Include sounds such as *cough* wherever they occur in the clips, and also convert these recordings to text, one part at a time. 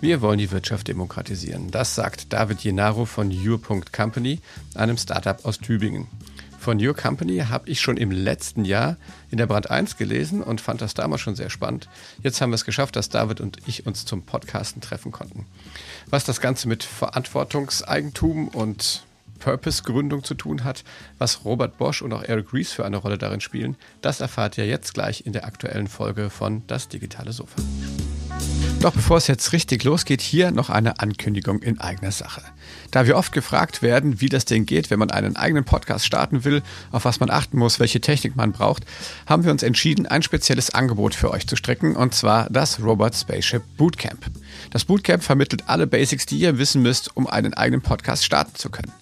Wir wollen die Wirtschaft demokratisieren. Das sagt David Jenaro von Your.company, einem Startup aus Tübingen. Von Your Company habe ich schon im letzten Jahr in der Brand 1 gelesen und fand das damals schon sehr spannend. Jetzt haben wir es geschafft, dass David und ich uns zum Podcasten treffen konnten. Was das Ganze mit Verantwortungseigentum und Purpose-Gründung zu tun hat, was Robert Bosch und auch Eric Rees für eine Rolle darin spielen, das erfahrt ihr jetzt gleich in der aktuellen Folge von Das digitale Sofa. Doch bevor es jetzt richtig losgeht, hier noch eine Ankündigung in eigener Sache. Da wir oft gefragt werden, wie das denn geht, wenn man einen eigenen Podcast starten will, auf was man achten muss, welche Technik man braucht, haben wir uns entschieden, ein spezielles Angebot für euch zu strecken, und zwar das Robot Spaceship Bootcamp. Das Bootcamp vermittelt alle Basics, die ihr wissen müsst, um einen eigenen Podcast starten zu können.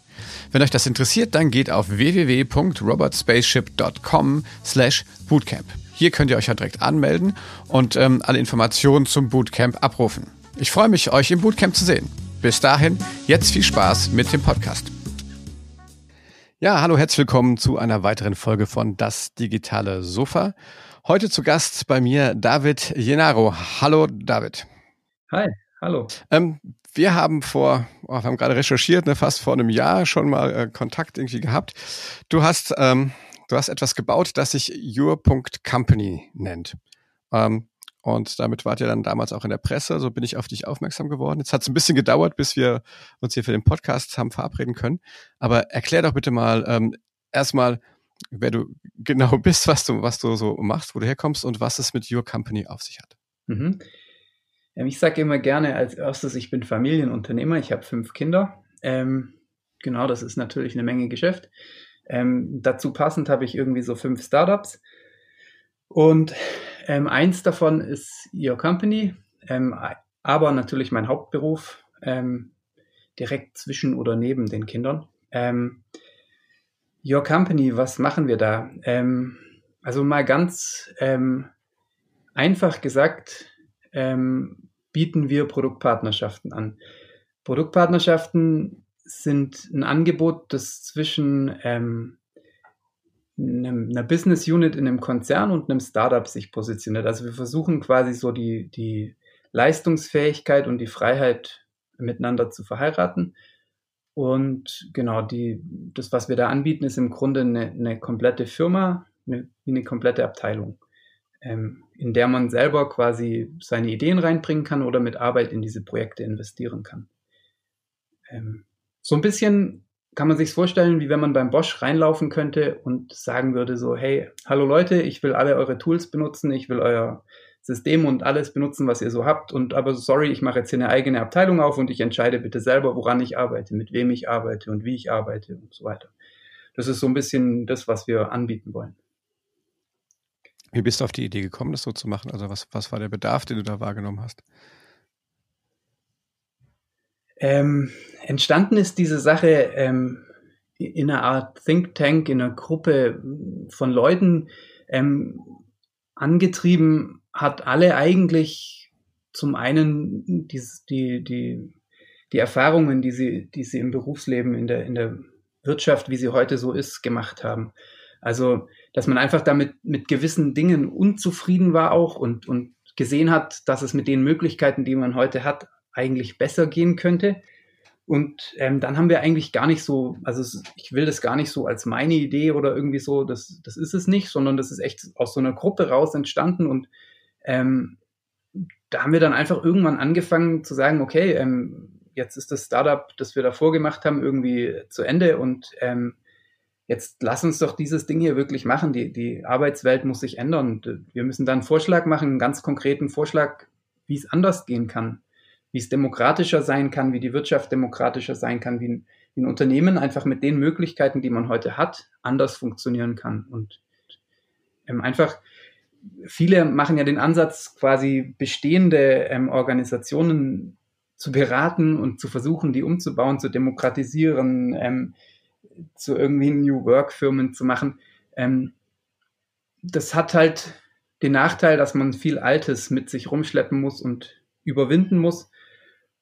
Wenn euch das interessiert, dann geht auf www.robotspaceship.com slash bootcamp. Hier könnt ihr euch ja direkt anmelden und ähm, alle Informationen zum Bootcamp abrufen. Ich freue mich, euch im Bootcamp zu sehen. Bis dahin, jetzt viel Spaß mit dem Podcast. Ja, hallo, herzlich willkommen zu einer weiteren Folge von Das digitale Sofa. Heute zu Gast bei mir David Jenaro. Hallo, David. Hi, hallo. Ähm, wir haben vor, oh, wir haben gerade recherchiert, ne, fast vor einem Jahr schon mal äh, Kontakt irgendwie gehabt. Du hast ähm, Du hast etwas gebaut, das sich Your.company nennt. Ähm, und damit wart ihr dann damals auch in der Presse. So bin ich auf dich aufmerksam geworden. Jetzt hat es ein bisschen gedauert, bis wir uns hier für den Podcast haben verabreden können. Aber erklär doch bitte mal ähm, erstmal, wer du *laughs* genau bist, was du, was du so machst, wo du herkommst und was es mit Your Company auf sich hat. Mhm. Ich sage immer gerne als erstes, ich bin Familienunternehmer. Ich habe fünf Kinder. Ähm, genau, das ist natürlich eine Menge Geschäft. Ähm, dazu passend habe ich irgendwie so fünf Startups. Und ähm, eins davon ist Your Company, ähm, aber natürlich mein Hauptberuf, ähm, direkt zwischen oder neben den Kindern. Ähm, Your Company, was machen wir da? Ähm, also mal ganz einfach gesagt, bieten wir Produktpartnerschaften an. Produktpartnerschaften sind ein Angebot, das zwischen ähm, einem, einer Business Unit in einem Konzern und einem Startup sich positioniert. Also wir versuchen quasi so die, die Leistungsfähigkeit und die Freiheit miteinander zu verheiraten. Und genau, die, das, was wir da anbieten, ist im Grunde eine, eine komplette Firma, eine, eine komplette Abteilung, ähm, in der man selber quasi seine Ideen reinbringen kann oder mit Arbeit in diese Projekte investieren kann. Ähm, so ein bisschen kann man sich vorstellen, wie wenn man beim Bosch reinlaufen könnte und sagen würde so, hey, hallo Leute, ich will alle eure Tools benutzen, ich will euer System und alles benutzen, was ihr so habt. Und aber sorry, ich mache jetzt hier eine eigene Abteilung auf und ich entscheide bitte selber, woran ich arbeite, mit wem ich arbeite und wie ich arbeite und so weiter. Das ist so ein bisschen das, was wir anbieten wollen. Wie bist du auf die Idee gekommen, das so zu machen? Also was, was war der Bedarf, den du da wahrgenommen hast? Ähm, entstanden ist diese Sache ähm, in einer Art Think Tank, in einer Gruppe von Leuten, ähm, angetrieben hat alle eigentlich zum einen die, die, die, die Erfahrungen, die sie, die sie im Berufsleben, in der, in der Wirtschaft, wie sie heute so ist, gemacht haben. Also, dass man einfach damit mit gewissen Dingen unzufrieden war auch und, und gesehen hat, dass es mit den Möglichkeiten, die man heute hat, eigentlich besser gehen könnte. Und ähm, dann haben wir eigentlich gar nicht so, also ich will das gar nicht so als meine Idee oder irgendwie so, das, das ist es nicht, sondern das ist echt aus so einer Gruppe raus entstanden und ähm, da haben wir dann einfach irgendwann angefangen zu sagen, okay, ähm, jetzt ist das Startup, das wir davor gemacht haben, irgendwie zu Ende und ähm, jetzt lass uns doch dieses Ding hier wirklich machen. Die, die Arbeitswelt muss sich ändern. Wir müssen dann einen Vorschlag machen, einen ganz konkreten Vorschlag, wie es anders gehen kann wie es demokratischer sein kann, wie die Wirtschaft demokratischer sein kann, wie ein, wie ein Unternehmen einfach mit den Möglichkeiten, die man heute hat, anders funktionieren kann. Und ähm, einfach, viele machen ja den Ansatz, quasi bestehende ähm, Organisationen zu beraten und zu versuchen, die umzubauen, zu demokratisieren, ähm, zu irgendwie New Work Firmen zu machen. Ähm, das hat halt den Nachteil, dass man viel Altes mit sich rumschleppen muss und überwinden muss.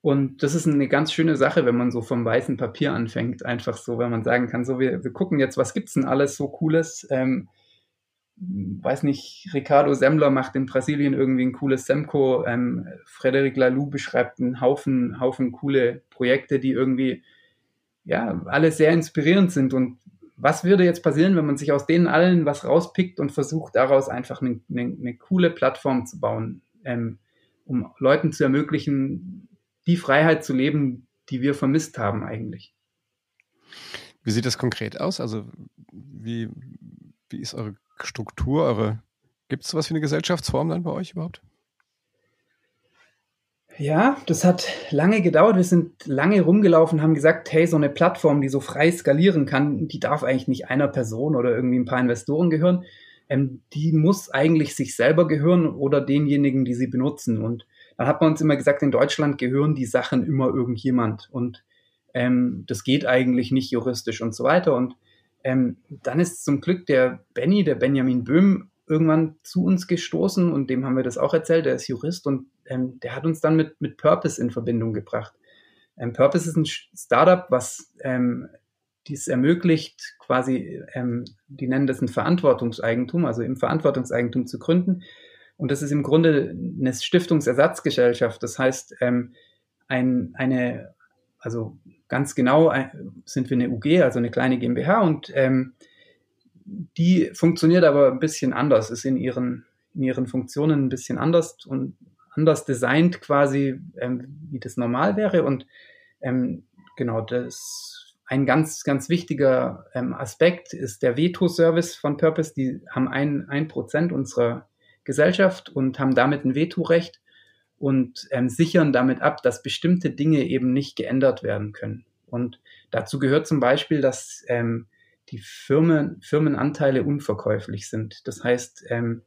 Und das ist eine ganz schöne Sache, wenn man so vom weißen Papier anfängt. Einfach so, wenn man sagen kann, so, wir, wir gucken jetzt, was gibt's denn alles so Cooles? Ähm, weiß nicht, Ricardo Semmler macht in Brasilien irgendwie ein cooles Semco, ähm, Frederic Laloux beschreibt einen Haufen, Haufen coole Projekte, die irgendwie, ja, alle sehr inspirierend sind und was würde jetzt passieren, wenn man sich aus denen allen was rauspickt und versucht, daraus einfach eine, eine, eine coole Plattform zu bauen, ähm, um Leuten zu ermöglichen, die Freiheit zu leben, die wir vermisst haben eigentlich. Wie sieht das konkret aus? Also wie, wie ist eure Struktur, eure gibt es sowas wie eine Gesellschaftsform dann bei euch überhaupt? Ja, das hat lange gedauert. Wir sind lange rumgelaufen, haben gesagt, hey, so eine Plattform, die so frei skalieren kann, die darf eigentlich nicht einer Person oder irgendwie ein paar Investoren gehören. Ähm, die muss eigentlich sich selber gehören oder denjenigen, die sie benutzen. Und dann hat man uns immer gesagt, in Deutschland gehören die Sachen immer irgendjemand. Und ähm, das geht eigentlich nicht juristisch und so weiter. Und ähm, dann ist zum Glück der Benny, der Benjamin Böhm, irgendwann zu uns gestoßen und dem haben wir das auch erzählt. Der ist Jurist und ähm, der hat uns dann mit, mit Purpose in Verbindung gebracht. Ähm, Purpose ist ein Startup, was ähm, dies ermöglicht, quasi, ähm, die nennen das ein Verantwortungseigentum, also im Verantwortungseigentum zu gründen. Und das ist im Grunde eine Stiftungsersatzgesellschaft. Das heißt, ähm, ein, eine, also ganz genau sind wir eine UG, also eine kleine GmbH und ähm, die funktioniert aber ein bisschen anders, ist in ihren, in ihren Funktionen ein bisschen anders und anders designt quasi, ähm, wie das normal wäre. Und ähm, genau, das ein ganz, ganz wichtiger ähm, Aspekt ist der Veto-Service von Purpose. Die haben ein, ein Prozent unserer Gesellschaft und haben damit ein Vetorecht und ähm, sichern damit ab, dass bestimmte Dinge eben nicht geändert werden können. Und dazu gehört zum Beispiel, dass ähm, die Firmen, Firmenanteile unverkäuflich sind. Das heißt, ähm,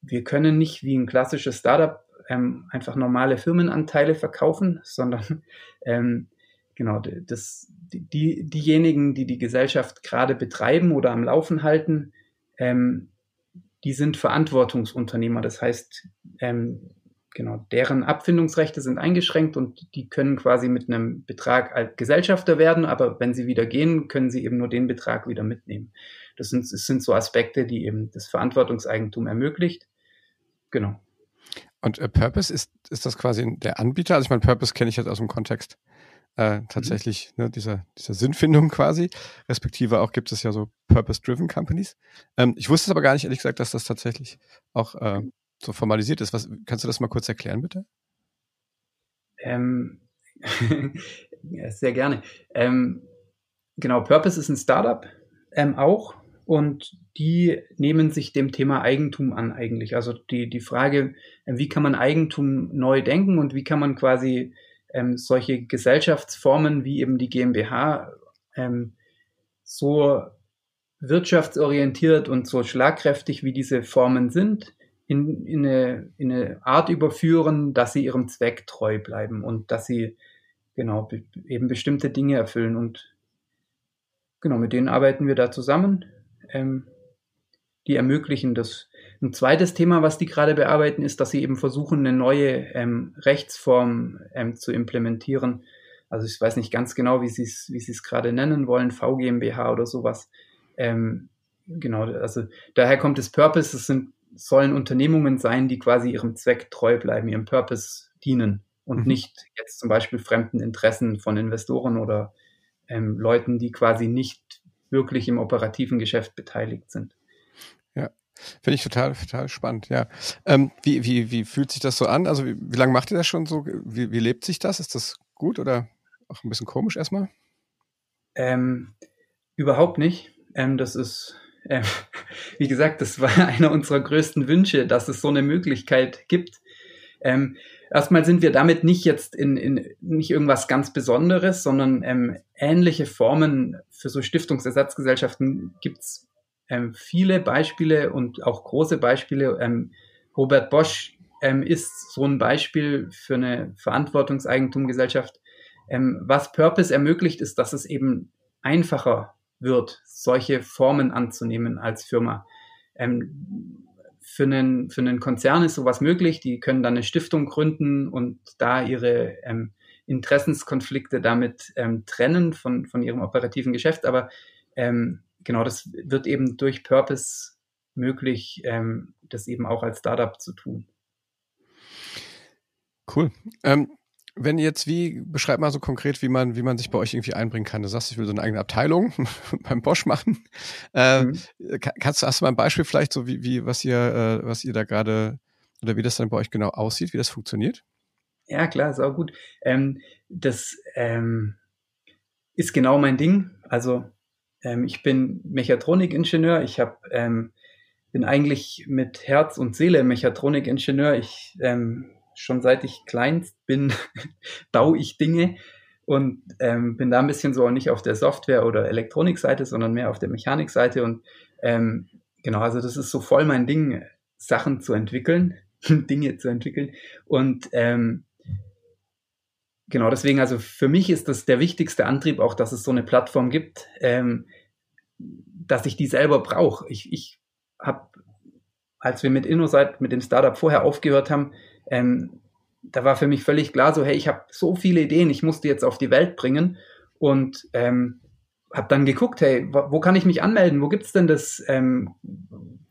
wir können nicht wie ein klassisches Startup ähm, einfach normale Firmenanteile verkaufen, sondern *laughs* ähm, genau das, die, diejenigen, die die Gesellschaft gerade betreiben oder am Laufen halten, ähm, die sind Verantwortungsunternehmer. Das heißt, ähm, genau, deren Abfindungsrechte sind eingeschränkt und die können quasi mit einem Betrag als Gesellschafter werden, aber wenn sie wieder gehen, können sie eben nur den Betrag wieder mitnehmen. Das sind, das sind so Aspekte, die eben das Verantwortungseigentum ermöglicht. Genau. Und äh, Purpose ist, ist das quasi der Anbieter? Also ich meine, Purpose kenne ich jetzt aus dem Kontext äh, tatsächlich mhm. ne, dieser, dieser Sinnfindung quasi. Respektive auch gibt es ja so Purpose-Driven Companies. Ähm, ich wusste es aber gar nicht, ehrlich gesagt, dass das tatsächlich auch äh, so formalisiert ist. Was, kannst du das mal kurz erklären, bitte? Ähm, *laughs* ja, sehr gerne. Ähm, genau, Purpose ist ein Startup ähm, auch und die nehmen sich dem Thema Eigentum an eigentlich. Also die, die Frage, wie kann man Eigentum neu denken und wie kann man quasi ähm, solche Gesellschaftsformen wie eben die GmbH ähm, so wirtschaftsorientiert und so schlagkräftig wie diese Formen sind, in, in, eine, in eine Art überführen, dass sie ihrem Zweck treu bleiben und dass sie genau be eben bestimmte Dinge erfüllen. Und genau, mit denen arbeiten wir da zusammen ähm, die ermöglichen das. Ein zweites Thema, was die gerade bearbeiten, ist, dass sie eben versuchen, eine neue ähm, Rechtsform ähm, zu implementieren. Also ich weiß nicht ganz genau, wie sie es wie sie es gerade nennen wollen, VGmbH oder sowas. Ähm, genau, also daher kommt das Purpose. Es sind sollen Unternehmungen sein, die quasi ihrem Zweck treu bleiben, ihrem Purpose dienen und mhm. nicht jetzt zum Beispiel fremden Interessen von Investoren oder ähm, Leuten, die quasi nicht wirklich im operativen Geschäft beteiligt sind. Finde ich total, total spannend, ja. Ähm, wie, wie, wie fühlt sich das so an? Also wie, wie lange macht ihr das schon so? Wie, wie lebt sich das? Ist das gut oder auch ein bisschen komisch erstmal? Ähm, überhaupt nicht. Ähm, das ist, äh, *laughs* wie gesagt, das war *laughs* einer unserer größten Wünsche, dass es so eine Möglichkeit gibt. Ähm, erstmal sind wir damit nicht jetzt in, in nicht irgendwas ganz Besonderes, sondern ähm, ähnliche Formen für so Stiftungsersatzgesellschaften gibt's ähm, viele Beispiele und auch große Beispiele. Ähm, Robert Bosch ähm, ist so ein Beispiel für eine Verantwortungseigentumgesellschaft. Ähm, was Purpose ermöglicht, ist, dass es eben einfacher wird, solche Formen anzunehmen als Firma. Ähm, für einen, für einen Konzern ist sowas möglich. Die können dann eine Stiftung gründen und da ihre ähm, Interessenskonflikte damit trennen von, von ihrem operativen Geschäft. Aber ähm, genau, das wird eben durch Purpose möglich, ähm, das eben auch als Startup zu tun. Cool. Ähm, wenn jetzt, wie, beschreib mal so konkret, wie man, wie man sich bei euch irgendwie einbringen kann. Du sagst, ich will so eine eigene Abteilung *laughs* beim Bosch machen. Äh, mhm. Kannst du, hast du mal ein Beispiel vielleicht, so wie, wie, was ihr, äh, was ihr da gerade, oder wie das dann bei euch genau aussieht, wie das funktioniert? Ja, klar, ist auch gut. Ähm, das ähm, ist genau mein Ding. Also ähm, ich bin Mechatronikingenieur. Ich habe ähm, bin eigentlich mit Herz und Seele Mechatronikingenieur. Ich ähm, schon seit ich kleinst bin, *laughs* baue ich Dinge und ähm, bin da ein bisschen so nicht auf der Software- oder Elektronikseite, sondern mehr auf der Mechanikseite. Und ähm, genau, also das ist so voll mein Ding, Sachen zu entwickeln, *laughs* Dinge zu entwickeln. Und ähm, genau deswegen, also für mich ist das der wichtigste Antrieb auch, dass es so eine Plattform gibt, ähm, dass ich die selber brauche. Ich, ich habe, als wir mit InnoSite, mit dem Startup vorher aufgehört haben, ähm, da war für mich völlig klar, so hey, ich habe so viele Ideen, ich muss die jetzt auf die Welt bringen und ähm, habe dann geguckt, hey, wo, kann ich mich anmelden? Wo gibt's denn das? Ähm,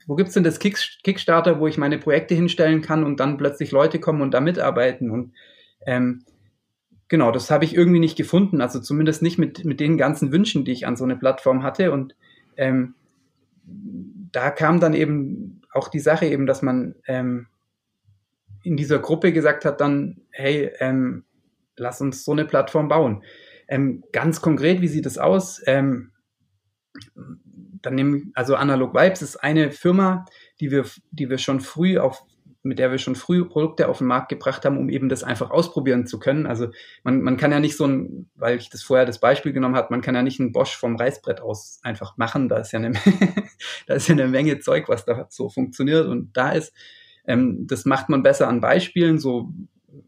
wo gibt's denn das Kick, Kickstarter, wo ich meine Projekte hinstellen kann und dann plötzlich Leute kommen und da mitarbeiten? Und ähm, genau, das habe ich irgendwie nicht gefunden. Also zumindest nicht mit mit den ganzen Wünschen, die ich an so eine Plattform hatte. Und ähm, da kam dann eben auch die Sache eben, dass man ähm, in dieser Gruppe gesagt hat dann, hey, ähm, lass uns so eine Plattform bauen. Ähm, ganz konkret, wie sieht es aus? Ähm, dann nehmen, also Analog Vibes ist eine Firma, die wir, die wir schon früh auf, mit der wir schon früh Produkte auf den Markt gebracht haben, um eben das einfach ausprobieren zu können. Also man, man kann ja nicht so ein, weil ich das vorher das Beispiel genommen habe, man kann ja nicht einen Bosch vom Reißbrett aus einfach machen. Da ist ja eine, *laughs* da ist ja eine Menge Zeug, was da so funktioniert und da ist. Ähm, das macht man besser an Beispielen, so,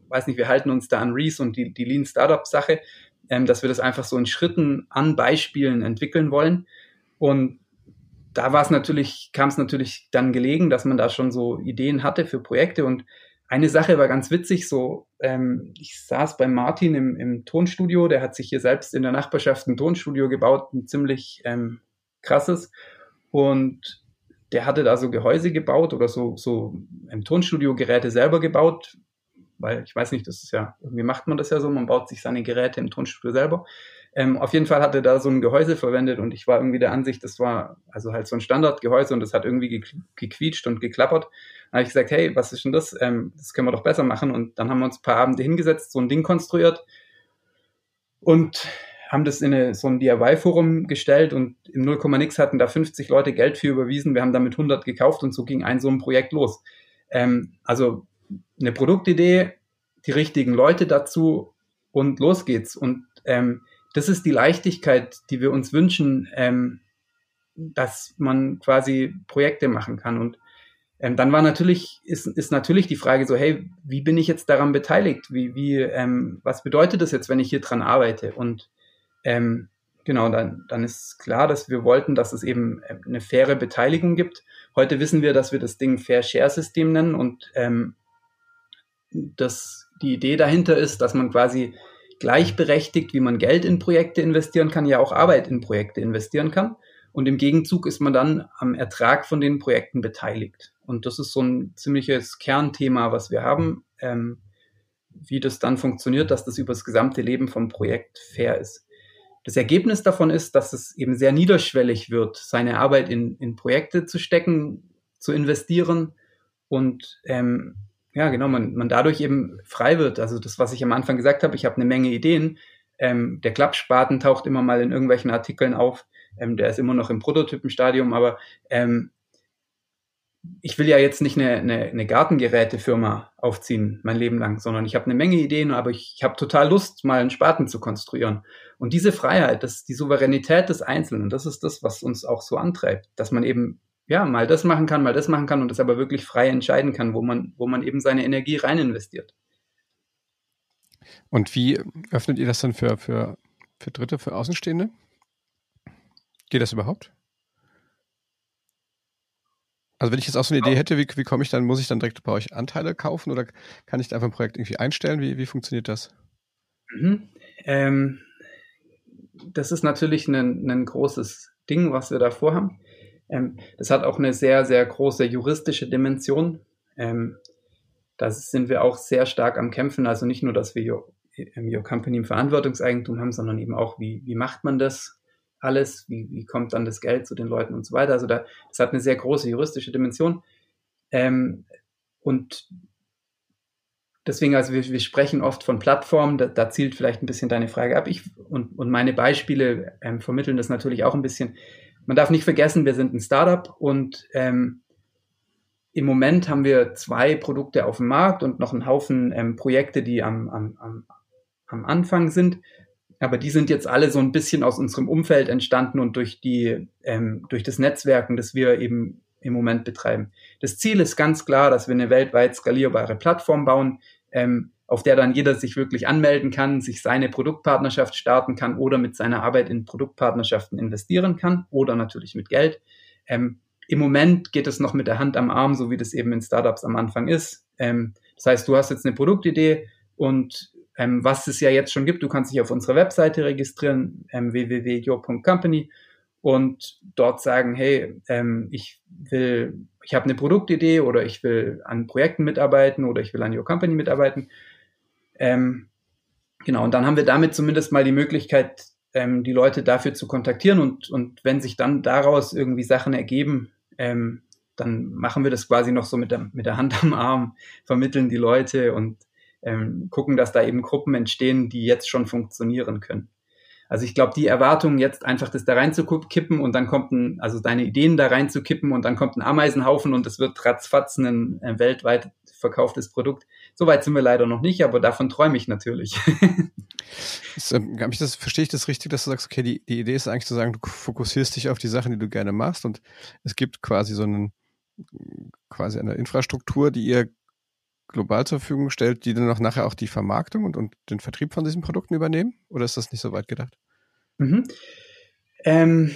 weiß nicht, wir halten uns da an Reese und die, die Lean Startup Sache, ähm, dass wir das einfach so in Schritten an Beispielen entwickeln wollen. Und da war es natürlich, kam es natürlich dann gelegen, dass man da schon so Ideen hatte für Projekte und eine Sache war ganz witzig, so ähm, ich saß bei Martin im, im Tonstudio, der hat sich hier selbst in der Nachbarschaft ein Tonstudio gebaut, ein ziemlich ähm, krasses. Und der hatte da so Gehäuse gebaut oder so, so im Tonstudio Geräte selber gebaut, weil ich weiß nicht, das ist ja, irgendwie macht man das ja so, man baut sich seine Geräte im Tonstudio selber. Ähm, auf jeden Fall hatte da so ein Gehäuse verwendet und ich war irgendwie der Ansicht, das war also halt so ein Standardgehäuse und das hat irgendwie gequietscht und geklappert. Dann habe ich gesagt, hey, was ist denn das? Ähm, das können wir doch besser machen. Und dann haben wir uns ein paar Abende hingesetzt, so ein Ding konstruiert. Und haben das in eine, so ein DIY-Forum gestellt und im 0, nix hatten da 50 Leute Geld für überwiesen. Wir haben damit 100 gekauft und so ging ein so ein Projekt los. Ähm, also eine Produktidee, die richtigen Leute dazu und los geht's. Und ähm, das ist die Leichtigkeit, die wir uns wünschen, ähm, dass man quasi Projekte machen kann. Und ähm, dann war natürlich, ist, ist natürlich die Frage so, hey, wie bin ich jetzt daran beteiligt? Wie, wie, ähm, was bedeutet das jetzt, wenn ich hier dran arbeite? Und ähm, genau, dann, dann ist klar, dass wir wollten, dass es eben äh, eine faire Beteiligung gibt. Heute wissen wir, dass wir das Ding Fair Share System nennen und ähm, dass die Idee dahinter ist, dass man quasi gleichberechtigt, wie man Geld in Projekte investieren kann, ja auch Arbeit in Projekte investieren kann. Und im Gegenzug ist man dann am Ertrag von den Projekten beteiligt. Und das ist so ein ziemliches Kernthema, was wir haben, ähm, wie das dann funktioniert, dass das über das gesamte Leben vom Projekt fair ist. Das Ergebnis davon ist, dass es eben sehr niederschwellig wird, seine Arbeit in, in Projekte zu stecken, zu investieren und ähm, ja, genau, man, man dadurch eben frei wird. Also das, was ich am Anfang gesagt habe, ich habe eine Menge Ideen. Ähm, der Klappspaten taucht immer mal in irgendwelchen Artikeln auf. Ähm, der ist immer noch im Prototypenstadium, aber ähm, ich will ja jetzt nicht eine, eine, eine Gartengerätefirma aufziehen, mein Leben lang, sondern ich habe eine Menge Ideen, aber ich, ich habe total Lust, mal einen Spaten zu konstruieren. Und diese Freiheit, das, die Souveränität des Einzelnen, das ist das, was uns auch so antreibt, dass man eben ja mal das machen kann, mal das machen kann und das aber wirklich frei entscheiden kann, wo man, wo man eben seine Energie rein investiert. Und wie öffnet ihr das dann für, für, für Dritte, für Außenstehende? Geht das überhaupt? Also wenn ich jetzt auch so eine Idee hätte, wie, wie komme ich dann, muss ich dann direkt bei euch Anteile kaufen oder kann ich da einfach ein Projekt irgendwie einstellen? Wie, wie funktioniert das? Mhm. Ähm, das ist natürlich ein, ein großes Ding, was wir da vorhaben. Ähm, das hat auch eine sehr, sehr große juristische Dimension. Ähm, da sind wir auch sehr stark am Kämpfen. Also nicht nur, dass wir Your, Your Company im Verantwortungseigentum haben, sondern eben auch, wie, wie macht man das alles? Wie, wie kommt dann das Geld zu den Leuten und so weiter? Also da, das hat eine sehr große juristische Dimension. Ähm, und deswegen, also wir, wir sprechen oft von Plattformen, da, da, zielt vielleicht ein bisschen deine Frage ab. Ich und, und meine Beispiele ähm, vermitteln das natürlich auch ein bisschen. Man darf nicht vergessen, wir sind ein Startup und ähm, im Moment haben wir zwei Produkte auf dem Markt und noch einen Haufen ähm, Projekte, die am, am, am, am Anfang sind. Aber die sind jetzt alle so ein bisschen aus unserem Umfeld entstanden und durch die, ähm, durch das Netzwerken, das wir eben im Moment betreiben. Das Ziel ist ganz klar, dass wir eine weltweit skalierbare Plattform bauen, ähm, auf der dann jeder sich wirklich anmelden kann, sich seine Produktpartnerschaft starten kann oder mit seiner Arbeit in Produktpartnerschaften investieren kann oder natürlich mit Geld. Ähm, Im Moment geht es noch mit der Hand am Arm, so wie das eben in Startups am Anfang ist. Ähm, das heißt, du hast jetzt eine Produktidee und ähm, was es ja jetzt schon gibt, du kannst dich auf unserer Webseite registrieren, ähm, www.your.company und dort sagen, hey, ähm, ich will, ich habe eine Produktidee oder ich will an Projekten mitarbeiten oder ich will an Your Company mitarbeiten. Ähm, genau, und dann haben wir damit zumindest mal die Möglichkeit, ähm, die Leute dafür zu kontaktieren und, und wenn sich dann daraus irgendwie Sachen ergeben, ähm, dann machen wir das quasi noch so mit der, mit der Hand am Arm, vermitteln die Leute und ähm, gucken, dass da eben Gruppen entstehen, die jetzt schon funktionieren können. Also ich glaube, die Erwartung jetzt einfach das da reinzukippen und dann kommt ein, also deine Ideen da reinzukippen und dann kommt ein Ameisenhaufen und es wird ratzfatz ein äh, weltweit verkauftes Produkt. Soweit sind wir leider noch nicht, aber davon träume ich natürlich. *laughs* das, ähm, ich das, verstehe ich das richtig, dass du sagst, okay, die, die Idee ist eigentlich zu sagen, du fokussierst dich auf die Sachen, die du gerne machst und es gibt quasi so einen, quasi eine Infrastruktur, die ihr global zur Verfügung stellt, die dann auch nachher auch die Vermarktung und, und den Vertrieb von diesen Produkten übernehmen? Oder ist das nicht so weit gedacht? Mhm. Ähm,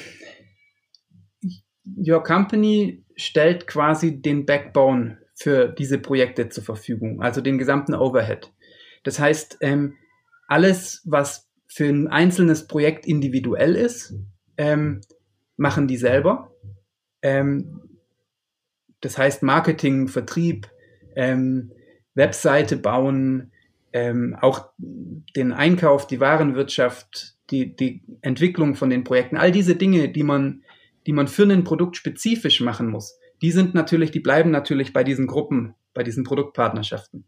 Your Company stellt quasi den Backbone für diese Projekte zur Verfügung, also den gesamten Overhead. Das heißt, ähm, alles, was für ein einzelnes Projekt individuell ist, ähm, machen die selber. Ähm, das heißt Marketing, Vertrieb, ähm, Webseite bauen, ähm, auch den Einkauf, die Warenwirtschaft, die, die Entwicklung von den Projekten, all diese Dinge, die man, die man für ein Produkt spezifisch machen muss, die sind natürlich, die bleiben natürlich bei diesen Gruppen, bei diesen Produktpartnerschaften.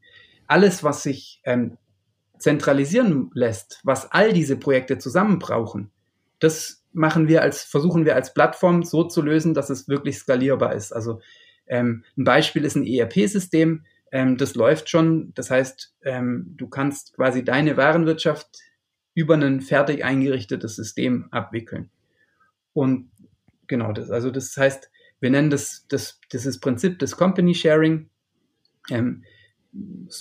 Alles, was sich ähm, zentralisieren lässt, was all diese Projekte zusammen brauchen, das machen wir als, versuchen wir als Plattform so zu lösen, dass es wirklich skalierbar ist. Also ähm, ein Beispiel ist ein ERP-System, ähm, das läuft schon. Das heißt, ähm, du kannst quasi deine Warenwirtschaft über ein fertig eingerichtetes System abwickeln. Und genau das, also das heißt, wir nennen das, das dieses Prinzip des Company Sharing. Ähm,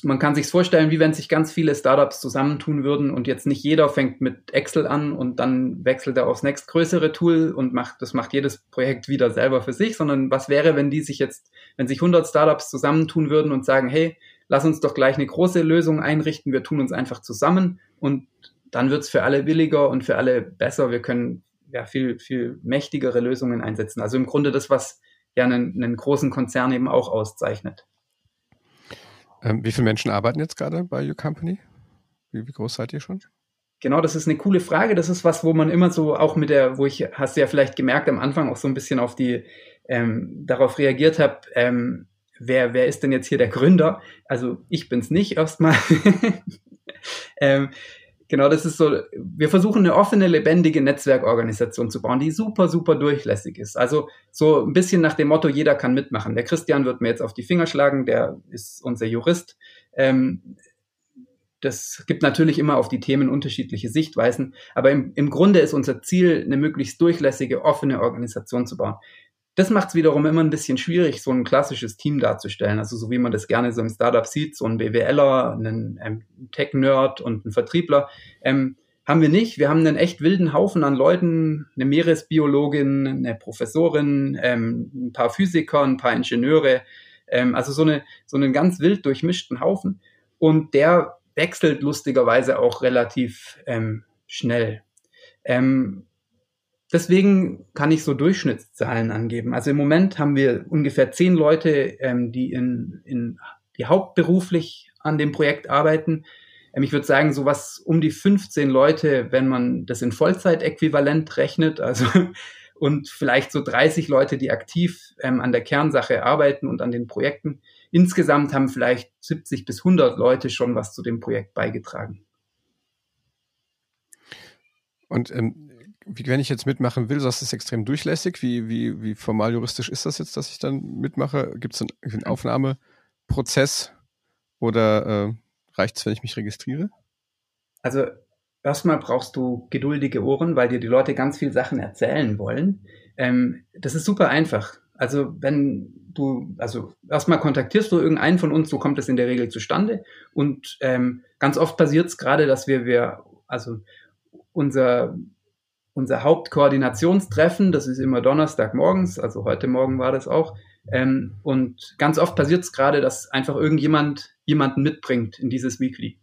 man kann sich vorstellen, wie wenn sich ganz viele Startups zusammentun würden und jetzt nicht jeder fängt mit Excel an und dann wechselt er aufs nächstgrößere Tool und macht, das macht jedes Projekt wieder selber für sich, sondern was wäre, wenn die sich jetzt, wenn sich 100 Startups zusammentun würden und sagen, hey, lass uns doch gleich eine große Lösung einrichten, wir tun uns einfach zusammen und dann wird's für alle billiger und für alle besser, wir können ja viel, viel mächtigere Lösungen einsetzen. Also im Grunde das, was ja einen, einen großen Konzern eben auch auszeichnet. Ähm, wie viele Menschen arbeiten jetzt gerade bei Your Company? Wie, wie, groß seid ihr schon? Genau, das ist eine coole Frage. Das ist was, wo man immer so auch mit der, wo ich, hast du ja vielleicht gemerkt, am Anfang auch so ein bisschen auf die, ähm, darauf reagiert habe, ähm, wer, wer ist denn jetzt hier der Gründer? Also ich bin's nicht erstmal. *laughs* ähm, Genau, das ist so, wir versuchen eine offene, lebendige Netzwerkorganisation zu bauen, die super, super durchlässig ist. Also so ein bisschen nach dem Motto, jeder kann mitmachen. Der Christian wird mir jetzt auf die Finger schlagen, der ist unser Jurist. Ähm, das gibt natürlich immer auf die Themen unterschiedliche Sichtweisen, aber im, im Grunde ist unser Ziel, eine möglichst durchlässige, offene Organisation zu bauen. Das macht es wiederum immer ein bisschen schwierig, so ein klassisches Team darzustellen. Also so wie man das gerne so im Startup sieht, so ein BWLer, einen ähm, Tech-Nerd und einen Vertriebler. Ähm, haben wir nicht. Wir haben einen echt wilden Haufen an Leuten, eine Meeresbiologin, eine Professorin, ähm, ein paar Physiker, ein paar Ingenieure. Ähm, also so, eine, so einen ganz wild durchmischten Haufen. Und der wechselt lustigerweise auch relativ ähm, schnell. Ähm, deswegen kann ich so Durchschnittszahlen angeben. Also im Moment haben wir ungefähr zehn Leute, ähm, die in, in die hauptberuflich an dem Projekt arbeiten. Ähm, ich würde sagen, so was um die 15 Leute, wenn man das in Vollzeitäquivalent rechnet, also *laughs* und vielleicht so 30 Leute, die aktiv ähm, an der Kernsache arbeiten und an den Projekten. Insgesamt haben vielleicht 70 bis 100 Leute schon was zu dem Projekt beigetragen. Und ähm, wie, wenn ich jetzt mitmachen will, das ist extrem durchlässig. Wie, wie, wie formal juristisch ist das jetzt, dass ich dann mitmache? Gibt es einen, einen, Aufnahmeprozess oder äh, reicht es, wenn ich mich registriere? Also erstmal brauchst du geduldige Ohren, weil dir die Leute ganz viel Sachen erzählen wollen. Ähm, das ist super einfach. Also wenn du, also erstmal kontaktierst du irgendeinen von uns, so kommt es in der Regel zustande. Und ähm, ganz oft passiert es gerade, dass wir, wir, also unser unser Hauptkoordinationstreffen, das ist immer Donnerstag morgens, also heute Morgen war das auch. Ähm, und ganz oft passiert es gerade, dass einfach irgendjemand jemanden mitbringt in dieses Weekly.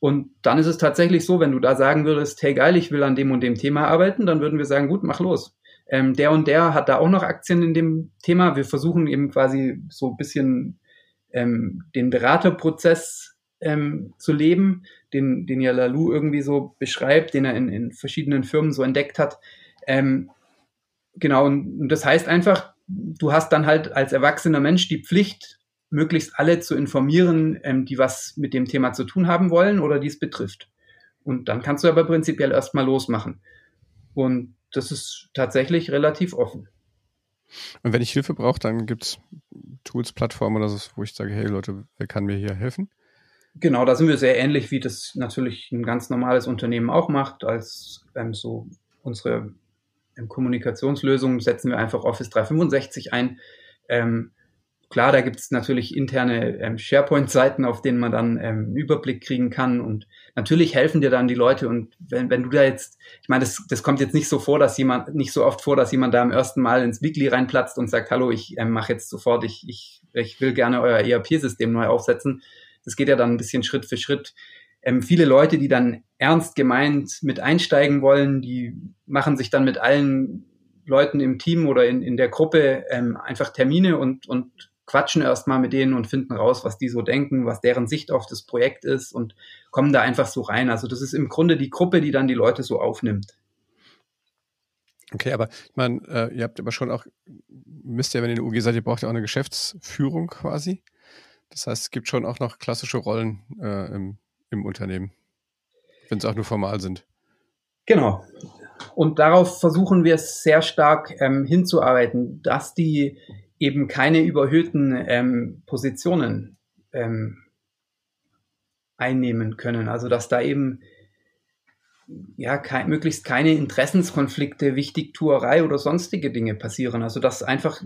Und dann ist es tatsächlich so, wenn du da sagen würdest, hey geil, ich will an dem und dem Thema arbeiten, dann würden wir sagen, gut, mach los. Ähm, der und der hat da auch noch Aktien in dem Thema. Wir versuchen eben quasi so ein bisschen ähm, den Beraterprozess ähm, zu leben den, den ja Lalou irgendwie so beschreibt, den er in, in verschiedenen Firmen so entdeckt hat. Ähm, genau, und das heißt einfach, du hast dann halt als erwachsener Mensch die Pflicht, möglichst alle zu informieren, ähm, die was mit dem Thema zu tun haben wollen oder die es betrifft. Und dann kannst du aber prinzipiell erstmal losmachen. Und das ist tatsächlich relativ offen. Und wenn ich Hilfe brauche, dann gibt es Tools, Plattformen oder so, wo ich sage, hey Leute, wer kann mir hier helfen? Genau, da sind wir sehr ähnlich, wie das natürlich ein ganz normales Unternehmen auch macht. Als ähm, so unsere ähm, Kommunikationslösung setzen wir einfach Office 365 ein. Ähm, klar, da gibt es natürlich interne ähm, SharePoint-Seiten, auf denen man dann ähm, einen Überblick kriegen kann. Und natürlich helfen dir dann die Leute. Und wenn, wenn du da jetzt, ich meine, das, das kommt jetzt nicht so vor, dass jemand, nicht so oft vor, dass jemand da am ersten Mal ins Weekly reinplatzt und sagt, hallo, ich ähm, mache jetzt sofort, ich, ich, ich will gerne euer ERP-System neu aufsetzen das geht ja dann ein bisschen Schritt für Schritt. Ähm, viele Leute, die dann ernst gemeint mit einsteigen wollen, die machen sich dann mit allen Leuten im Team oder in, in der Gruppe ähm, einfach Termine und, und quatschen erstmal mit denen und finden raus, was die so denken, was deren Sicht auf das Projekt ist und kommen da einfach so rein. Also das ist im Grunde die Gruppe, die dann die Leute so aufnimmt. Okay, aber ich meine, äh, ihr habt aber schon auch, müsst ihr, wenn ihr in der UG seid, ihr braucht ja auch eine Geschäftsführung quasi. Das heißt, es gibt schon auch noch klassische Rollen äh, im, im Unternehmen, wenn es auch nur formal sind. Genau. Und darauf versuchen wir sehr stark ähm, hinzuarbeiten, dass die eben keine überhöhten ähm, Positionen ähm, einnehmen können. Also dass da eben ja kein, möglichst keine Interessenskonflikte, Wichtigtuerei oder sonstige Dinge passieren. Also dass einfach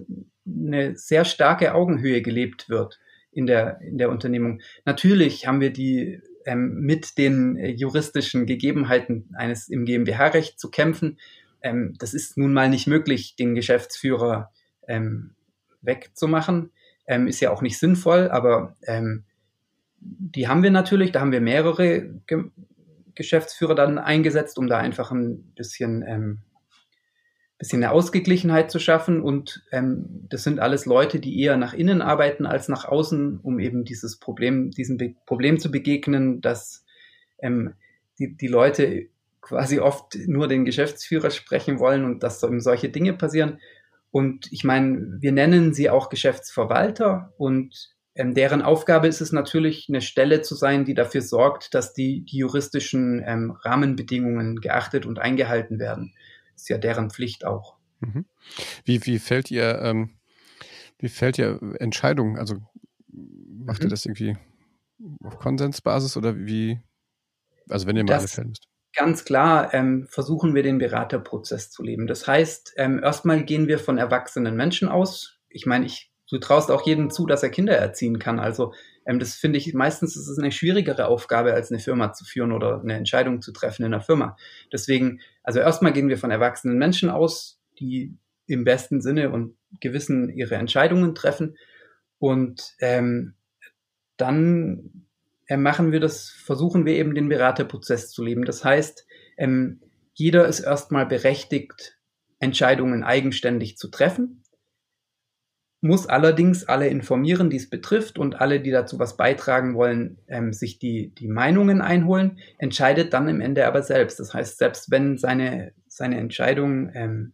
eine sehr starke Augenhöhe gelebt wird in der, in der Unternehmung. Natürlich haben wir die ähm, mit den äh, juristischen Gegebenheiten eines im GmbH-Recht zu kämpfen. Ähm, das ist nun mal nicht möglich, den Geschäftsführer ähm, wegzumachen. Ähm, ist ja auch nicht sinnvoll, aber ähm, die haben wir natürlich. Da haben wir mehrere Ge Geschäftsführer dann eingesetzt, um da einfach ein bisschen ähm, bisschen eine Ausgeglichenheit zu schaffen. Und ähm, das sind alles Leute, die eher nach innen arbeiten als nach außen, um eben dieses Problem, diesem Be Problem zu begegnen, dass ähm, die, die Leute quasi oft nur den Geschäftsführer sprechen wollen und dass eben solche Dinge passieren. Und ich meine, wir nennen sie auch Geschäftsverwalter und ähm, deren Aufgabe ist es natürlich, eine Stelle zu sein, die dafür sorgt, dass die, die juristischen ähm, Rahmenbedingungen geachtet und eingehalten werden ist ja deren Pflicht auch. Mhm. Wie, wie fällt ihr, ähm, wie fällt ihr Entscheidungen? Also macht mhm. ihr das irgendwie auf Konsensbasis oder wie, also wenn ihr mal alle fällen müsst? Ganz klar ähm, versuchen wir den Beraterprozess zu leben. Das heißt, ähm, erstmal gehen wir von erwachsenen Menschen aus. Ich meine, ich, du traust auch jedem zu, dass er Kinder erziehen kann. Also ähm, das finde ich meistens ist es eine schwierigere Aufgabe, als eine Firma zu führen oder eine Entscheidung zu treffen in einer Firma. Deswegen, also erstmal gehen wir von erwachsenen Menschen aus, die im besten Sinne und Gewissen ihre Entscheidungen treffen. Und ähm, dann äh, machen wir das, versuchen wir eben den Beraterprozess zu leben. Das heißt, ähm, jeder ist erstmal berechtigt, Entscheidungen eigenständig zu treffen, muss allerdings alle informieren, die es betrifft und alle, die dazu was beitragen wollen, ähm, sich die, die Meinungen einholen, entscheidet dann im Ende aber selbst. Das heißt, selbst wenn seine, seine Entscheidung ähm,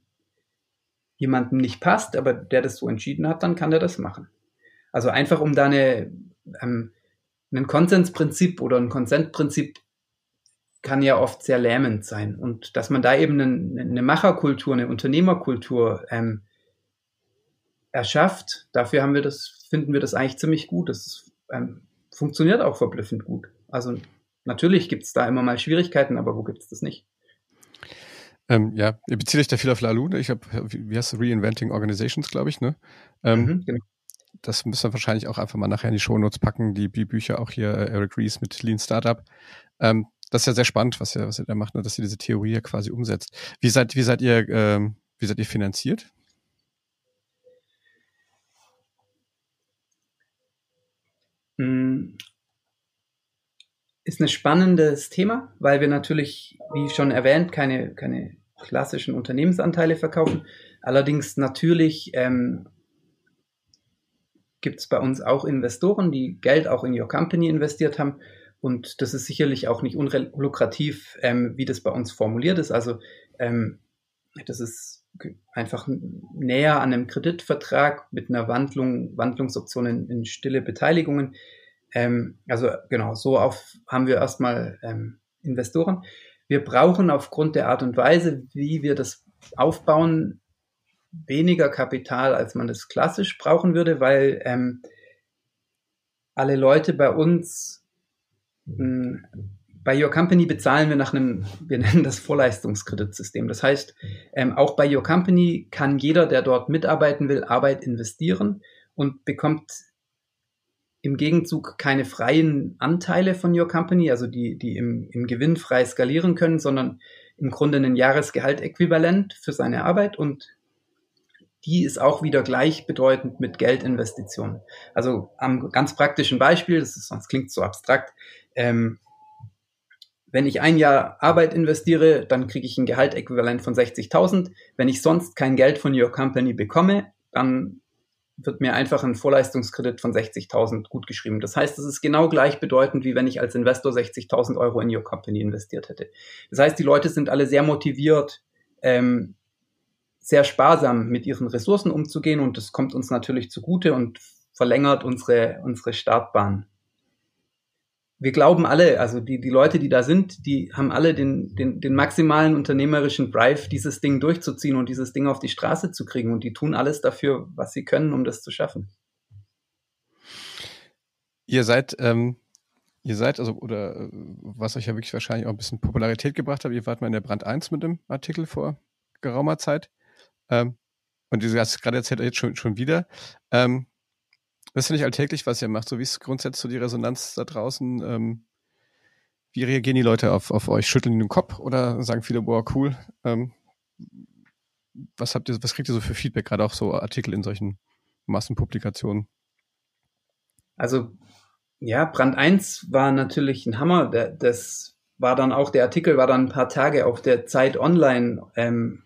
jemandem nicht passt, aber der das so entschieden hat, dann kann er das machen. Also einfach um da eine, ähm, ein Konsensprinzip oder ein Konsentprinzip kann ja oft sehr lähmend sein. Und dass man da eben eine, eine Macherkultur, eine Unternehmerkultur ähm, erschafft, dafür haben wir das, finden wir das eigentlich ziemlich gut. Das ähm, funktioniert auch verblüffend gut. Also natürlich gibt es da immer mal Schwierigkeiten, aber wo gibt es das nicht? Ähm, ja, ihr bezieht euch da viel auf Lalu. Ne? Ich habe, wie heißt es, Reinventing Organizations, glaube ich, ne? Ähm, mhm, genau. Das müssen wir wahrscheinlich auch einfach mal nachher in die Shownotes packen, die, die Bücher auch hier, äh, Eric Rees mit Lean Startup. Ähm, das ist ja sehr spannend, was ihr, was ihr da macht, ne? dass ihr diese Theorie ja quasi umsetzt. Wie seid, wie seid ihr, ähm, wie seid ihr finanziert? Hm. Ist ein spannendes Thema, weil wir natürlich, wie schon erwähnt, keine, keine klassischen Unternehmensanteile verkaufen. Allerdings natürlich ähm, gibt es bei uns auch Investoren, die Geld auch in Your Company investiert haben. Und das ist sicherlich auch nicht unlukrativ, ähm, wie das bei uns formuliert ist. Also ähm, das ist einfach näher an einem Kreditvertrag mit einer Wandlung, Wandlungsoption in, in stille Beteiligungen. Ähm, also genau, so auf haben wir erstmal ähm, Investoren. Wir brauchen aufgrund der Art und Weise, wie wir das aufbauen, weniger Kapital, als man das klassisch brauchen würde, weil ähm, alle Leute bei uns mh, hm, bei Your Company bezahlen wir nach einem, wir nennen das Vorleistungskreditsystem. Das heißt, ähm, auch bei Your Company kann jeder, der dort mitarbeiten will, Arbeit investieren und bekommt im Gegenzug keine freien Anteile von Your Company, also die, die im, im Gewinn frei skalieren können, sondern im Grunde ein Jahresgehalt äquivalent für seine Arbeit und die ist auch wieder gleichbedeutend mit Geldinvestitionen. Also am ganz praktischen Beispiel, das ist, sonst klingt so abstrakt, ähm, wenn ich ein Jahr Arbeit investiere, dann kriege ich ein Gehaltäquivalent von 60.000. Wenn ich sonst kein Geld von Your Company bekomme, dann wird mir einfach ein Vorleistungskredit von 60.000 gut geschrieben. Das heißt, es ist genau gleichbedeutend, wie wenn ich als Investor 60.000 Euro in Your Company investiert hätte. Das heißt, die Leute sind alle sehr motiviert, ähm, sehr sparsam mit ihren Ressourcen umzugehen und das kommt uns natürlich zugute und verlängert unsere, unsere Startbahn. Wir glauben alle, also die, die Leute, die da sind, die haben alle den, den, den maximalen unternehmerischen Drive, dieses Ding durchzuziehen und dieses Ding auf die Straße zu kriegen. Und die tun alles dafür, was sie können, um das zu schaffen. Ihr seid, ähm, ihr seid, also, oder äh, was euch ja wirklich wahrscheinlich auch ein bisschen Popularität gebracht hat, ihr wart mal in der Brand 1 mit dem Artikel vor geraumer Zeit. Ähm, und du hast gerade erzählt, jetzt schon, schon wieder. Ähm, das ist ja nicht alltäglich, was ihr macht. So wie ist grundsätzlich so die Resonanz da draußen? Ähm, wie reagieren die Leute auf, auf euch? Schütteln den Kopf oder sagen viele, boah, cool? Ähm, was habt ihr, was kriegt ihr so für Feedback, gerade auch so Artikel in solchen Massenpublikationen? Also, ja, Brand 1 war natürlich ein Hammer. Das war dann auch, der Artikel war dann ein paar Tage auf der Zeit online ähm,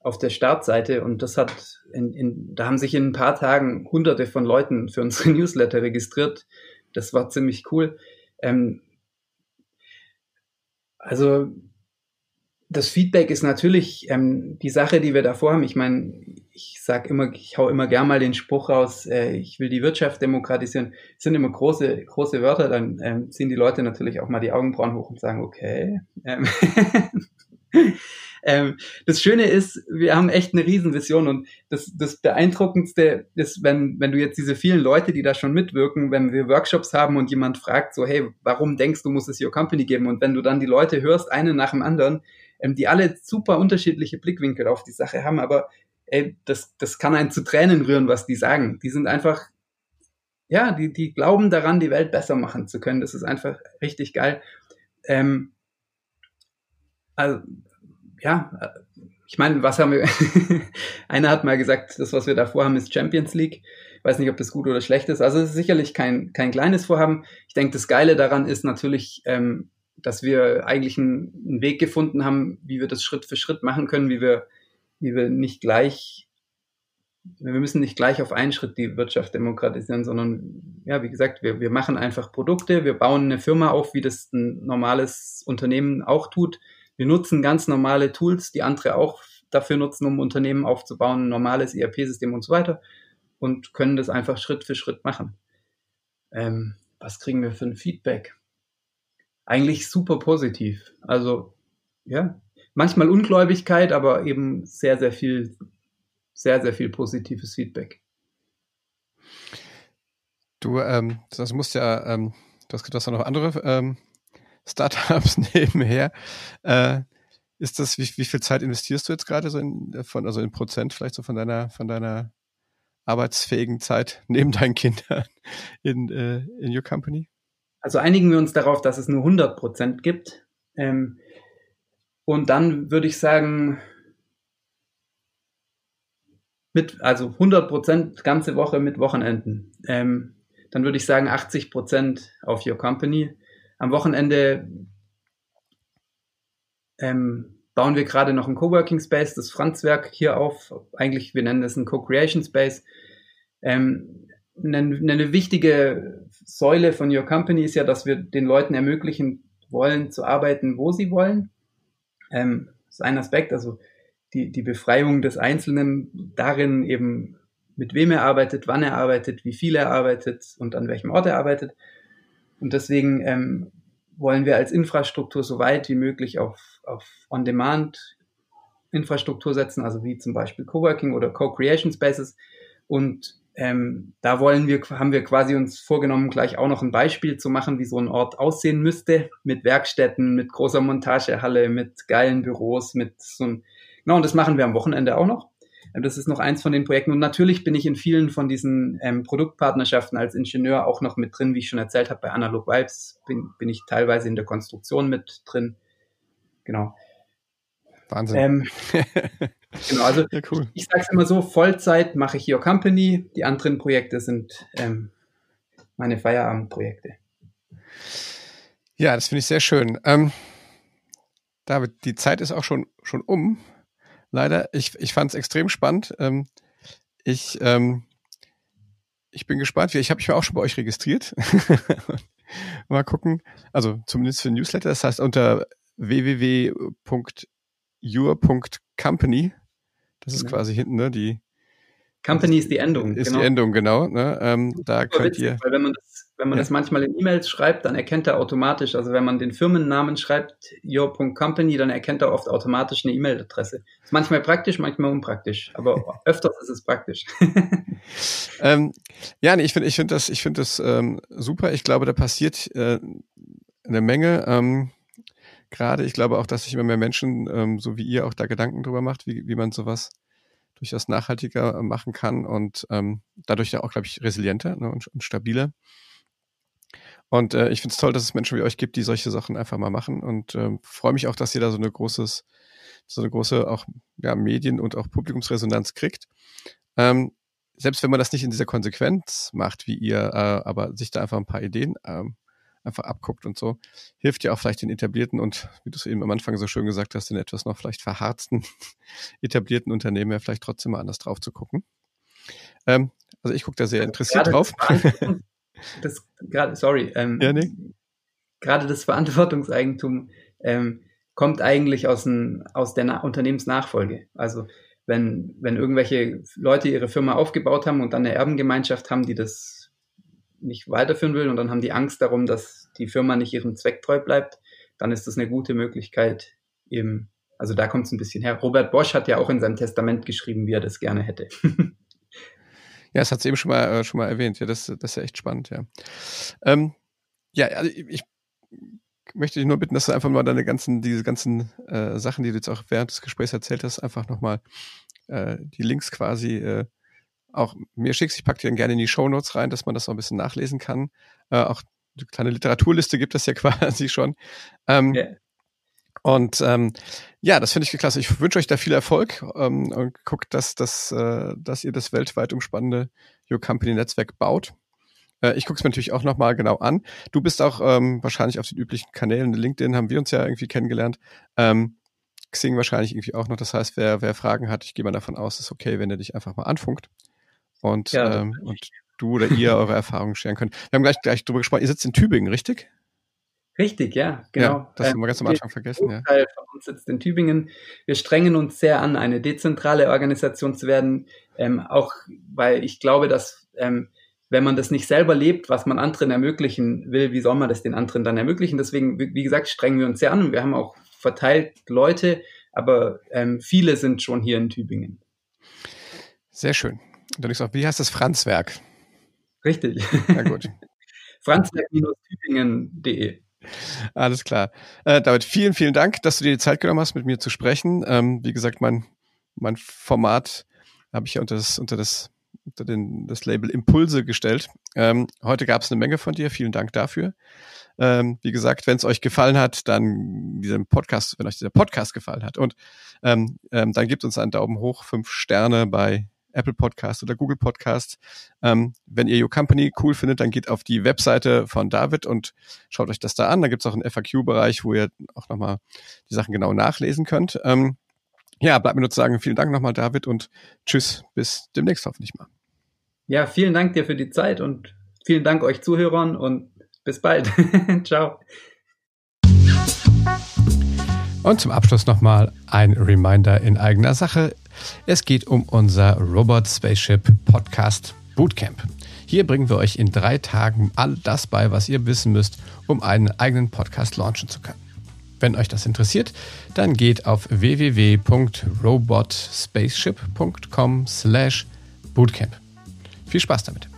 auf der Startseite und das hat, in, in, da haben sich in ein paar Tagen hunderte von Leuten für unsere *laughs* Newsletter registriert. Das war ziemlich cool. Ähm, also das Feedback ist natürlich ähm, die Sache, die wir davor haben. Ich meine, ich sag immer, ich hau immer gern mal den Spruch raus, äh, ich will die Wirtschaft demokratisieren. Das sind immer große, große Wörter, dann ähm, ziehen die Leute natürlich auch mal die Augenbrauen hoch und sagen, okay. Ähm *laughs* *laughs* Ähm, das Schöne ist, wir haben echt eine Riesenvision und das, das Beeindruckendste ist, wenn, wenn du jetzt diese vielen Leute, die da schon mitwirken, wenn wir Workshops haben und jemand fragt so, hey, warum denkst du, muss es Your Company geben? Und wenn du dann die Leute hörst, einen nach dem anderen, ähm, die alle super unterschiedliche Blickwinkel auf die Sache haben, aber ey, das, das kann einen zu Tränen rühren, was die sagen. Die sind einfach, ja, die, die glauben daran, die Welt besser machen zu können. Das ist einfach richtig geil. Ähm, also, ja, ich meine, was haben wir? *laughs* Einer hat mal gesagt, das, was wir da vorhaben, ist Champions League. Ich weiß nicht, ob das gut oder schlecht ist. Also es ist sicherlich kein, kein kleines Vorhaben. Ich denke, das Geile daran ist natürlich, ähm, dass wir eigentlich einen, einen Weg gefunden haben, wie wir das Schritt für Schritt machen können, wie wir, wie wir nicht gleich, wir müssen nicht gleich auf einen Schritt die Wirtschaft demokratisieren, sondern ja, wie gesagt, wir, wir machen einfach Produkte, wir bauen eine Firma auf, wie das ein normales Unternehmen auch tut. Wir nutzen ganz normale Tools, die andere auch dafür nutzen, um Unternehmen aufzubauen, ein normales ERP-System und so weiter und können das einfach Schritt für Schritt machen. Ähm, was kriegen wir für ein Feedback? Eigentlich super positiv. Also ja, manchmal Ungläubigkeit, aber eben sehr, sehr viel, sehr, sehr viel positives Feedback. Du, ähm, das musst ja, ähm, du hast, du hast ja noch andere ähm, Startups *laughs* nebenher. Äh, ist das, wie, wie viel Zeit investierst du jetzt gerade so in, von, also in Prozent vielleicht so von deiner, von deiner arbeitsfähigen Zeit neben deinen Kindern *laughs* in, äh, in your company? Also einigen wir uns darauf, dass es nur 100 Prozent gibt. Ähm, und dann würde ich sagen, mit, also 100 Prozent ganze Woche mit Wochenenden. Ähm, dann würde ich sagen 80 Prozent auf Your Company. Am Wochenende ähm, bauen wir gerade noch ein Coworking Space, das Franzwerk hier auf. Eigentlich, wir nennen das ein Co-Creation Space. Ähm, eine, eine wichtige Säule von Your Company ist ja, dass wir den Leuten ermöglichen wollen, zu arbeiten, wo sie wollen. Ähm, das ist ein Aspekt, also die, die Befreiung des Einzelnen darin eben, mit wem er arbeitet, wann er arbeitet, wie viel er arbeitet und an welchem Ort er arbeitet. Und deswegen ähm, wollen wir als Infrastruktur so weit wie möglich auf, auf On-Demand-Infrastruktur setzen, also wie zum Beispiel Coworking oder Co-Creation Spaces. Und ähm, da wollen wir, haben wir quasi uns vorgenommen, gleich auch noch ein Beispiel zu machen, wie so ein Ort aussehen müsste, mit Werkstätten, mit großer Montagehalle, mit geilen Büros, mit so ein, genau, und das machen wir am Wochenende auch noch. Das ist noch eins von den Projekten. Und natürlich bin ich in vielen von diesen ähm, Produktpartnerschaften als Ingenieur auch noch mit drin, wie ich schon erzählt habe, bei Analog Vibes bin, bin ich teilweise in der Konstruktion mit drin. Genau. Wahnsinn. Ähm, *laughs* genau, also ja, cool. ich, ich sage es immer so, Vollzeit mache ich Your Company, die anderen Projekte sind ähm, meine Feierabendprojekte. Ja, das finde ich sehr schön. Ähm, David, die Zeit ist auch schon, schon um. Leider, ich, ich fand es extrem spannend. Ähm, ich, ähm, ich bin gespannt. Ich habe mich auch schon bei euch registriert. *laughs* Mal gucken. Also zumindest für Newsletter. Das heißt unter www your.company. Das ist genau. quasi hinten, ne? Die Company ist die Endung. Ist genau. die Endung, genau. Ne? Ähm, da könnt witzig, ihr. Weil wenn man das, wenn man ja. das manchmal in E-Mails schreibt, dann erkennt er automatisch, also wenn man den Firmennamen schreibt, your.company, dann erkennt er oft automatisch eine E-Mail-Adresse. Ist manchmal praktisch, manchmal unpraktisch, aber *laughs* öfters ist es praktisch. *laughs* ähm, ja, nee, ich finde ich finde das, ich finde das ähm, super. Ich glaube, da passiert äh, eine Menge. Ähm, gerade. Ich glaube auch, dass sich immer mehr Menschen, ähm, so wie ihr, auch da Gedanken drüber macht, wie, wie man sowas durchaus nachhaltiger äh, machen kann und ähm, dadurch ja auch, glaube ich, resilienter ne, und, und stabiler. Und äh, ich finde es toll, dass es Menschen wie euch gibt, die solche Sachen einfach mal machen und ähm, freue mich auch, dass ihr da so eine großes, so eine große auch ja, Medien- und auch Publikumsresonanz kriegt. Ähm, selbst wenn man das nicht in dieser Konsequenz macht, wie ihr, äh, aber sich da einfach ein paar Ideen ähm, einfach abguckt und so, hilft ja auch vielleicht den etablierten und, wie du es eben am Anfang so schön gesagt hast, den etwas noch vielleicht verharzten *laughs* etablierten Unternehmen ja vielleicht trotzdem mal anders drauf zu gucken. Ähm, also ich gucke da sehr interessiert gerade drauf. Das, gerade, *laughs* sorry, ähm, ja, nee. gerade das Verantwortungseigentum ähm, kommt eigentlich aus, ein, aus der Na Unternehmensnachfolge. Also wenn, wenn irgendwelche Leute ihre Firma aufgebaut haben und dann eine Erbengemeinschaft haben, die das nicht weiterführen will und dann haben die Angst darum, dass die Firma nicht ihrem Zweck treu bleibt, dann ist das eine gute Möglichkeit, eben, also da kommt es ein bisschen her. Robert Bosch hat ja auch in seinem Testament geschrieben, wie er das gerne hätte. *laughs* ja, das hat es eben schon mal, äh, schon mal erwähnt. Ja, das, das ist ja echt spannend, ja. Ähm, ja, also ich möchte dich nur bitten, dass du einfach mal deine ganzen, diese ganzen äh, Sachen, die du jetzt auch während des Gesprächs erzählt hast, einfach nochmal äh, die Links quasi äh, auch mir schickst. Ich packe dir dann gerne in die Show Notes rein, dass man das so ein bisschen nachlesen kann. Äh, auch eine kleine Literaturliste gibt es ja *laughs* quasi schon. Ähm, yeah. Und ähm, ja, das finde ich klasse. Ich wünsche euch da viel Erfolg ähm, und guckt, dass, dass, äh, dass ihr das weltweit umspannende Your Company Netzwerk baut. Äh, ich gucke es mir natürlich auch nochmal genau an. Du bist auch ähm, wahrscheinlich auf den üblichen Kanälen, LinkedIn haben wir uns ja irgendwie kennengelernt. Ähm, Xing wahrscheinlich irgendwie auch noch. Das heißt, wer, wer Fragen hat, ich gehe mal davon aus, ist okay, wenn er dich einfach mal anfunkt und, ja, ähm, und du oder ihr *laughs* eure Erfahrungen scheren könnt. Wir haben gleich, gleich drüber gesprochen. Ihr sitzt in Tübingen, richtig? Richtig, ja, genau. Ja, das haben wir ganz am Anfang vergessen. Ja. Teil von uns sitzt in Tübingen. Wir strengen uns sehr an, eine dezentrale Organisation zu werden, ähm, auch weil ich glaube, dass ähm, wenn man das nicht selber lebt, was man anderen ermöglichen will, wie soll man das den anderen dann ermöglichen? Deswegen, wie gesagt, strengen wir uns sehr an. Wir haben auch verteilt Leute, aber ähm, viele sind schon hier in Tübingen. Sehr schön. Dann ich auch, wie heißt das Franzwerk? Richtig. Na gut. *laughs* Franzwerk-tübingen.de alles klar. Äh, David, vielen, vielen Dank, dass du dir die Zeit genommen hast, mit mir zu sprechen. Ähm, wie gesagt, mein, mein Format habe ich ja unter das, unter das, unter den, das Label Impulse gestellt. Ähm, heute gab es eine Menge von dir. Vielen Dank dafür. Ähm, wie gesagt, wenn es euch gefallen hat, dann diesem Podcast, wenn euch dieser Podcast gefallen hat und ähm, ähm, dann gebt uns einen Daumen hoch, fünf Sterne bei Apple Podcast oder Google Podcast. Ähm, wenn ihr Your Company cool findet, dann geht auf die Webseite von David und schaut euch das da an. Da gibt es auch einen FAQ-Bereich, wo ihr auch nochmal die Sachen genau nachlesen könnt. Ähm, ja, bleibt mir nur zu sagen, vielen Dank nochmal, David, und tschüss, bis demnächst hoffentlich mal. Ja, vielen Dank dir für die Zeit und vielen Dank euch Zuhörern und bis bald. *laughs* Ciao. Und zum Abschluss nochmal ein Reminder in eigener Sache. Es geht um unser Robot Spaceship Podcast Bootcamp. Hier bringen wir euch in drei Tagen all das bei, was ihr wissen müsst, um einen eigenen Podcast launchen zu können. Wenn euch das interessiert, dann geht auf www.robotspaceship.com slash bootcamp. Viel Spaß damit!